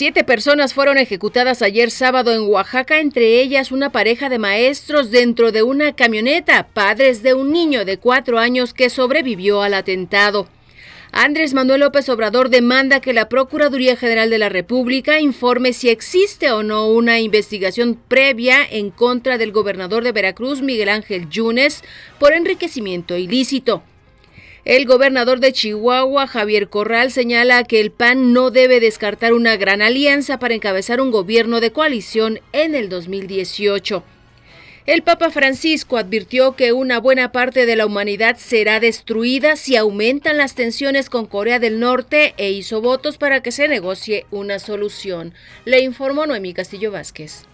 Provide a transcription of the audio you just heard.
Siete personas fueron ejecutadas ayer sábado en Oaxaca, entre ellas una pareja de maestros dentro de una camioneta, padres de un niño de cuatro años que sobrevivió al atentado. Andrés Manuel López Obrador demanda que la Procuraduría General de la República informe si existe o no una investigación previa en contra del gobernador de Veracruz, Miguel Ángel Yunes, por enriquecimiento ilícito. El gobernador de Chihuahua, Javier Corral, señala que el PAN no debe descartar una gran alianza para encabezar un gobierno de coalición en el 2018. El Papa Francisco advirtió que una buena parte de la humanidad será destruida si aumentan las tensiones con Corea del Norte e hizo votos para que se negocie una solución. Le informó Noemí Castillo Vázquez.